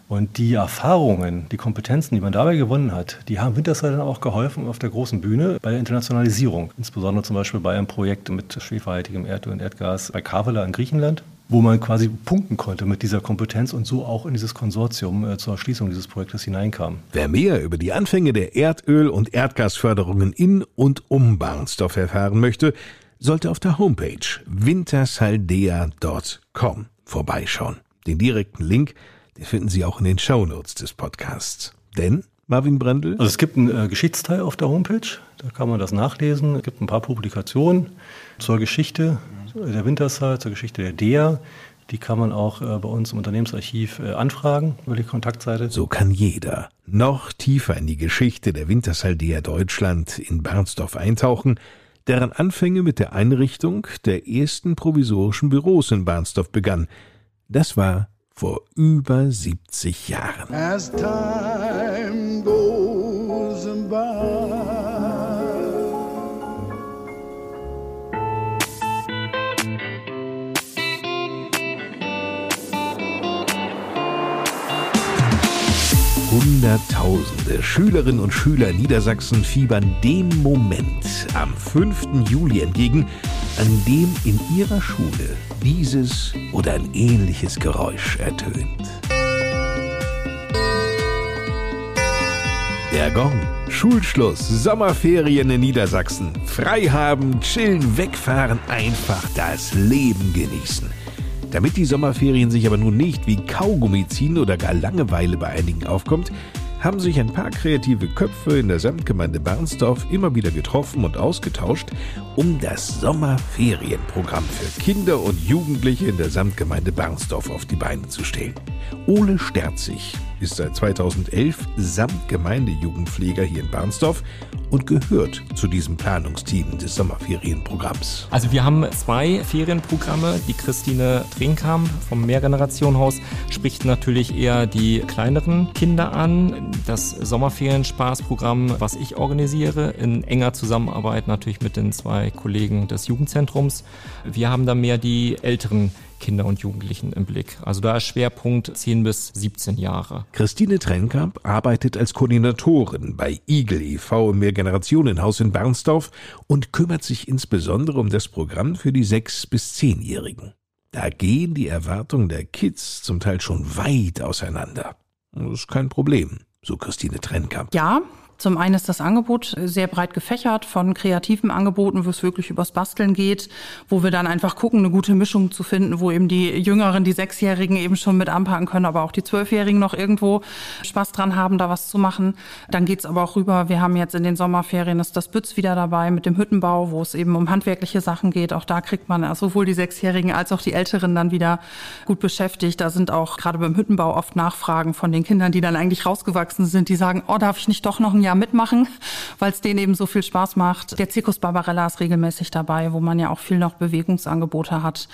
Und die Erfahrungen, die Kompetenzen, die man dabei gewonnen hat, die haben Wintershall dann auch geholfen auf der großen Bühne bei der Internationalisierung. Insbesondere zum Beispiel bei einem Projekt mit schwefelhaltigem Erdöl und Erdgas bei Kavela in Griechenland wo man quasi punkten konnte mit dieser Kompetenz und so auch in dieses Konsortium äh, zur Erschließung dieses Projektes hineinkam. Wer mehr über die Anfänge der Erdöl- und Erdgasförderungen in und um Barnsdorf erfahren möchte, sollte auf der Homepage wintersaldea.com vorbeischauen. Den direkten Link finden Sie auch in den Shownotes des Podcasts. Denn, Marvin Brendel? Also es gibt einen äh, Geschichtsteil auf der Homepage, da kann man das nachlesen. Es gibt ein paar Publikationen zur Geschichte der Wintershall, zur Geschichte der DEA. Die kann man auch äh, bei uns im Unternehmensarchiv äh, anfragen über die Kontaktseite. So kann jeder noch tiefer in die Geschichte der Wintershall DEA Deutschland in Bernsdorf eintauchen, deren Anfänge mit der Einrichtung der ersten provisorischen Büros in Barnsdorf begann. Das war vor über 70 Jahren. As time goes Hunderttausende Schülerinnen und Schüler Niedersachsen fiebern dem Moment am 5. Juli entgegen, an dem in ihrer Schule dieses oder ein ähnliches Geräusch ertönt. Der Gong. Schulschluss, Sommerferien in Niedersachsen. Frei haben, chillen, wegfahren, einfach das Leben genießen. Damit die Sommerferien sich aber nun nicht wie Kaugummi ziehen oder gar Langeweile bei einigen aufkommt, haben sich ein paar kreative Köpfe in der Samtgemeinde Barnsdorf immer wieder getroffen und ausgetauscht, um das Sommerferienprogramm für Kinder und Jugendliche in der Samtgemeinde Barnsdorf auf die Beine zu stellen. Ole Sterzig ist seit 2011 Samtgemeindejugendpfleger hier in Barnsdorf und gehört zu diesem Planungsteam des Sommerferienprogramms. Also wir haben zwei Ferienprogramme. Die Christine Trinkam vom Mehrgenerationenhaus spricht natürlich eher die kleineren Kinder an. Das Sommerferienspaßprogramm, was ich organisiere, in enger Zusammenarbeit natürlich mit den zwei Kollegen des Jugendzentrums. Wir haben da mehr die älteren Kinder und Jugendlichen im Blick. Also da ist Schwerpunkt 10 bis 17 Jahre. Christine Trenkamp arbeitet als Koordinatorin bei Igel e.V. im Mehrgenerationenhaus in Bernsdorf und kümmert sich insbesondere um das Programm für die 6- bis 10-Jährigen. Da gehen die Erwartungen der Kids zum Teil schon weit auseinander. Das ist kein Problem, so Christine Trenkamp. Ja, zum einen ist das Angebot sehr breit gefächert von kreativen Angeboten, wo es wirklich übers Basteln geht, wo wir dann einfach gucken, eine gute Mischung zu finden, wo eben die Jüngeren, die Sechsjährigen eben schon mit anpacken können, aber auch die Zwölfjährigen noch irgendwo Spaß dran haben, da was zu machen. Dann geht's aber auch rüber. Wir haben jetzt in den Sommerferien ist das Bütz wieder dabei mit dem Hüttenbau, wo es eben um handwerkliche Sachen geht. Auch da kriegt man also sowohl die Sechsjährigen als auch die Älteren dann wieder gut beschäftigt. Da sind auch gerade beim Hüttenbau oft Nachfragen von den Kindern, die dann eigentlich rausgewachsen sind, die sagen, oh, darf ich nicht doch noch ein Jahr Jahr mitmachen, weil es denen eben so viel Spaß macht. Der Zirkus Barbarella ist regelmäßig dabei, wo man ja auch viel noch Bewegungsangebote hat.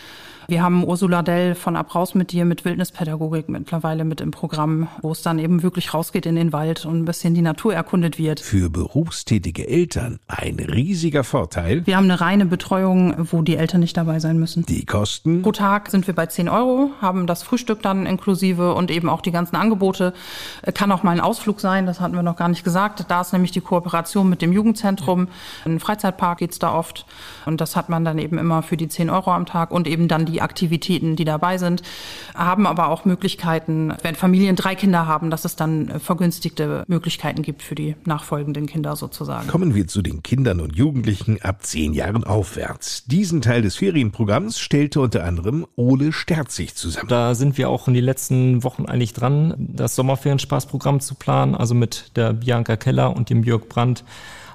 Wir haben Ursula Dell von Ab raus mit dir mit Wildnispädagogik mittlerweile mit im Programm, wo es dann eben wirklich rausgeht in den Wald und ein bisschen die Natur erkundet wird. Für berufstätige Eltern ein riesiger Vorteil. Wir haben eine reine Betreuung, wo die Eltern nicht dabei sein müssen. Die Kosten? Pro Tag sind wir bei 10 Euro, haben das Frühstück dann inklusive und eben auch die ganzen Angebote. Kann auch mal ein Ausflug sein, das hatten wir noch gar nicht gesagt. Da ist nämlich die Kooperation mit dem Jugendzentrum. In den Freizeitpark geht's da oft. Und das hat man dann eben immer für die 10 Euro am Tag und eben dann die Aktivitäten, die dabei sind, haben aber auch Möglichkeiten, wenn Familien drei Kinder haben, dass es dann vergünstigte Möglichkeiten gibt für die nachfolgenden Kinder sozusagen. Kommen wir zu den Kindern und Jugendlichen ab zehn Jahren aufwärts. Diesen Teil des Ferienprogramms stellte unter anderem Ole Sterzig zusammen. Da sind wir auch in den letzten Wochen eigentlich dran, das Sommerferienspaßprogramm zu planen, also mit der Bianca Keller und dem Jörg Brandt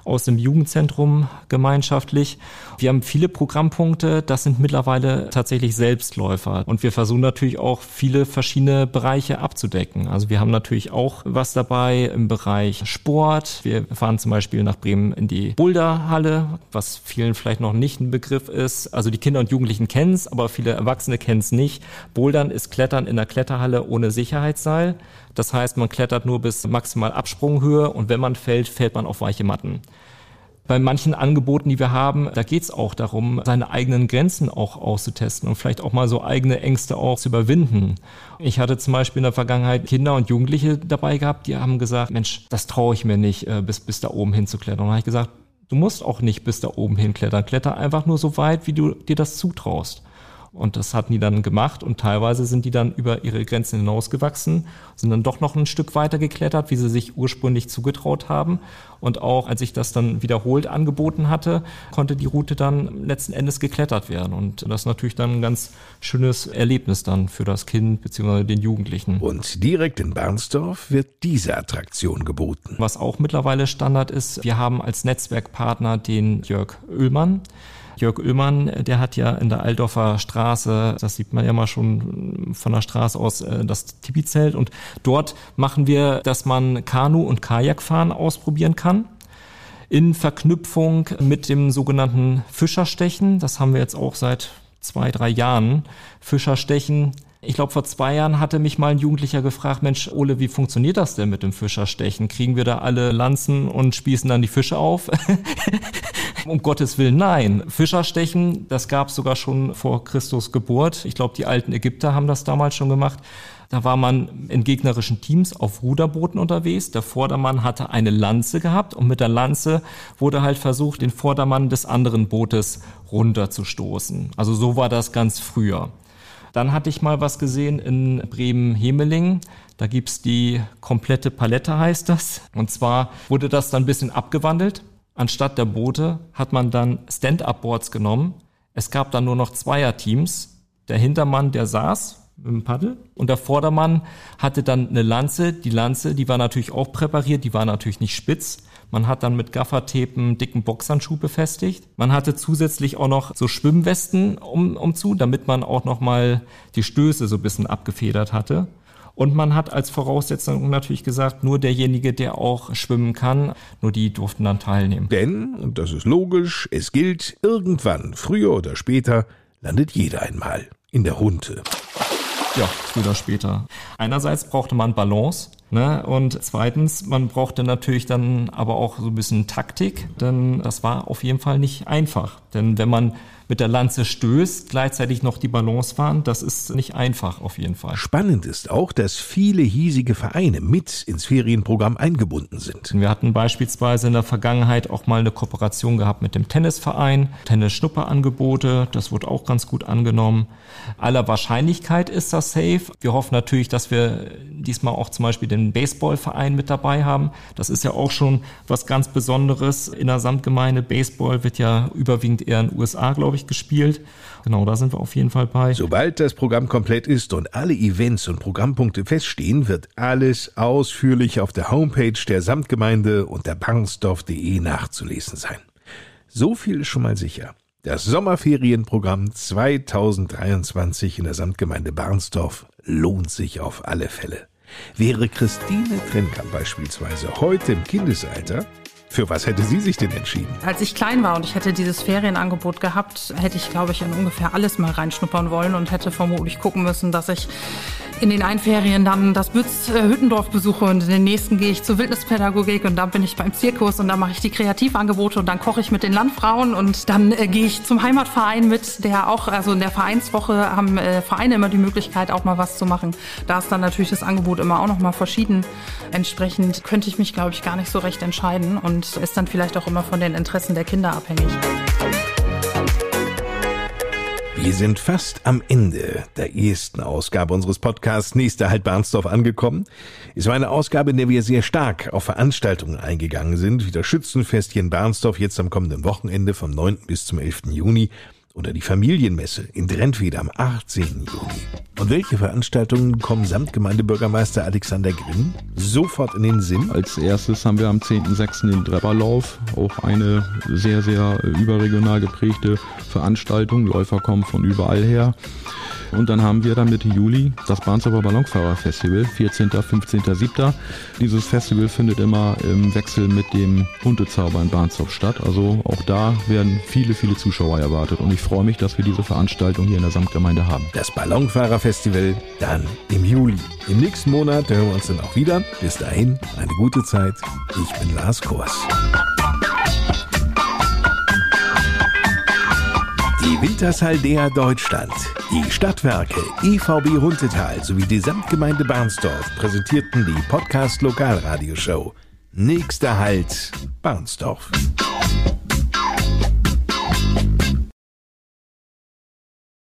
aus dem Jugendzentrum gemeinschaftlich. Wir haben viele Programmpunkte, das sind mittlerweile tatsächlich Selbstläufer. Und wir versuchen natürlich auch viele verschiedene Bereiche abzudecken. Also wir haben natürlich auch was dabei im Bereich Sport. Wir fahren zum Beispiel nach Bremen in die Boulderhalle, was vielen vielleicht noch nicht ein Begriff ist. Also die Kinder und Jugendlichen kennen es, aber viele Erwachsene kennen es nicht. Bouldern ist Klettern in der Kletterhalle ohne Sicherheitsseil. Das heißt, man klettert nur bis maximal Absprunghöhe und wenn man fällt, fällt man auf weiche Matten. Bei manchen Angeboten, die wir haben, da geht es auch darum, seine eigenen Grenzen auch auszutesten und vielleicht auch mal so eigene Ängste auch zu überwinden. Ich hatte zum Beispiel in der Vergangenheit Kinder und Jugendliche dabei gehabt, die haben gesagt, Mensch, das traue ich mir nicht, äh, bis, bis da oben hinzuklettern. Und dann habe ich gesagt, du musst auch nicht bis da oben hinklettern. Kletter einfach nur so weit, wie du dir das zutraust. Und das hatten die dann gemacht und teilweise sind die dann über ihre Grenzen hinausgewachsen, sind dann doch noch ein Stück weiter geklettert, wie sie sich ursprünglich zugetraut haben. Und auch als ich das dann wiederholt angeboten hatte, konnte die Route dann letzten Endes geklettert werden. Und das ist natürlich dann ein ganz schönes Erlebnis dann für das Kind bzw. den Jugendlichen. Und direkt in Bernsdorf wird diese Attraktion geboten. Was auch mittlerweile Standard ist, wir haben als Netzwerkpartner den Jörg Oehlmann. Jörg Oehmann, der hat ja in der Aldorfer Straße, das sieht man ja mal schon von der Straße aus, äh, das Tipi-Zelt und dort machen wir, dass man Kanu und Kajakfahren ausprobieren kann in Verknüpfung mit dem sogenannten Fischerstechen. Das haben wir jetzt auch seit zwei, drei Jahren. Fischerstechen ich glaube, vor zwei Jahren hatte mich mal ein Jugendlicher gefragt, Mensch, Ole, wie funktioniert das denn mit dem Fischerstechen? Kriegen wir da alle Lanzen und spießen dann die Fische auf? um Gottes Willen, nein. Fischerstechen, das gab es sogar schon vor Christus Geburt. Ich glaube, die alten Ägypter haben das damals schon gemacht. Da war man in gegnerischen Teams auf Ruderbooten unterwegs. Der Vordermann hatte eine Lanze gehabt und mit der Lanze wurde halt versucht, den Vordermann des anderen Bootes runterzustoßen. Also so war das ganz früher. Dann hatte ich mal was gesehen in Bremen-Hemeling. Da gibt's die komplette Palette, heißt das. Und zwar wurde das dann ein bisschen abgewandelt. Anstatt der Boote hat man dann Stand-Up-Boards genommen. Es gab dann nur noch Zweierteams. Der Hintermann, der saß mit dem Paddel und der Vordermann hatte dann eine Lanze. Die Lanze, die war natürlich auch präpariert, die war natürlich nicht spitz. Man hat dann mit Gaffertape einen dicken Boxhandschuh befestigt. Man hatte zusätzlich auch noch so Schwimmwesten um, umzu, damit man auch noch mal die Stöße so ein bisschen abgefedert hatte. Und man hat als Voraussetzung natürlich gesagt, nur derjenige, der auch schwimmen kann, nur die durften dann teilnehmen. Denn, und das ist logisch, es gilt, irgendwann, früher oder später, landet jeder einmal in der Hunte. Ja, früher oder später. Einerseits brauchte man Balance, Ne? Und zweitens, man brauchte natürlich dann aber auch so ein bisschen Taktik, denn das war auf jeden Fall nicht einfach. Denn wenn man mit der Lanze stößt, gleichzeitig noch die Balance fahren, das ist nicht einfach auf jeden Fall. Spannend ist auch, dass viele hiesige Vereine mit ins Ferienprogramm eingebunden sind. Wir hatten beispielsweise in der Vergangenheit auch mal eine Kooperation gehabt mit dem Tennisverein, Tennis-Schnupperangebote, das wurde auch ganz gut angenommen. Aller Wahrscheinlichkeit ist das safe. Wir hoffen natürlich, dass wir diesmal auch zum Beispiel den Baseballverein mit dabei haben. Das ist ja auch schon was ganz Besonderes in der Samtgemeinde. Baseball wird ja überwiegend eher in den USA, glaube glaube ich, gespielt. Genau, da sind wir auf jeden Fall bei. Sobald das Programm komplett ist und alle Events und Programmpunkte feststehen, wird alles ausführlich auf der Homepage der Samtgemeinde unter bangsdorf.de nachzulesen sein. So viel ist schon mal sicher. Das Sommerferienprogramm 2023 in der Samtgemeinde Barnsdorf lohnt sich auf alle Fälle. Wäre Christine Trennkamp beispielsweise heute im Kindesalter, für was hätte sie sich denn entschieden? Als ich klein war und ich hätte dieses Ferienangebot gehabt, hätte ich, glaube ich, in ungefähr alles mal reinschnuppern wollen und hätte vermutlich gucken müssen, dass ich in den einen Ferien dann das Bütz äh, Hüttendorf besuche und in den nächsten gehe ich zur Wildnispädagogik und dann bin ich beim Zirkus und dann mache ich die Kreativangebote und dann koche ich mit den Landfrauen und dann äh, gehe ich zum Heimatverein mit, der auch, also in der Vereinswoche haben äh, Vereine immer die Möglichkeit, auch mal was zu machen. Da ist dann natürlich das Angebot immer auch noch mal verschieden. Entsprechend könnte ich mich, glaube ich, gar nicht so recht entscheiden und ist dann vielleicht auch immer von den Interessen der Kinder abhängig. Wir sind fast am Ende der ersten Ausgabe unseres Podcasts Nächster Halt Barnsdorf angekommen. Es war eine Ausgabe, in der wir sehr stark auf Veranstaltungen eingegangen sind, wie das Schützenfest hier in Barnsdorf jetzt am kommenden Wochenende vom 9. bis zum 11. Juni oder die Familienmesse in Drentwede am 18. Juni. Und welche Veranstaltungen kommen Samtgemeindebürgermeister Alexander Grimm sofort in den Sinn? Als erstes haben wir am 10.06. den Trepperlauf, auch eine sehr, sehr überregional geprägte Veranstaltung. Läufer kommen von überall her. Und dann haben wir dann Mitte Juli das Barnsdorfer Ballonfahrer-Festival, 14., 15., 7. Dieses Festival findet immer im Wechsel mit dem Hundezauber in Barnsdorf statt. Also auch da werden viele, viele Zuschauer erwartet. Und ich freue mich, dass wir diese Veranstaltung hier in der Samtgemeinde haben. Das Ballonfahrer-Festival dann im Juli. Im nächsten Monat hören wir uns dann auch wieder. Bis dahin, eine gute Zeit. Ich bin Lars Kors. Wintershaldea Deutschland, die Stadtwerke, EVB Runtetal sowie die Samtgemeinde Barnsdorf präsentierten die Podcast Lokalradioshow. Nächster Halt, Barnsdorf.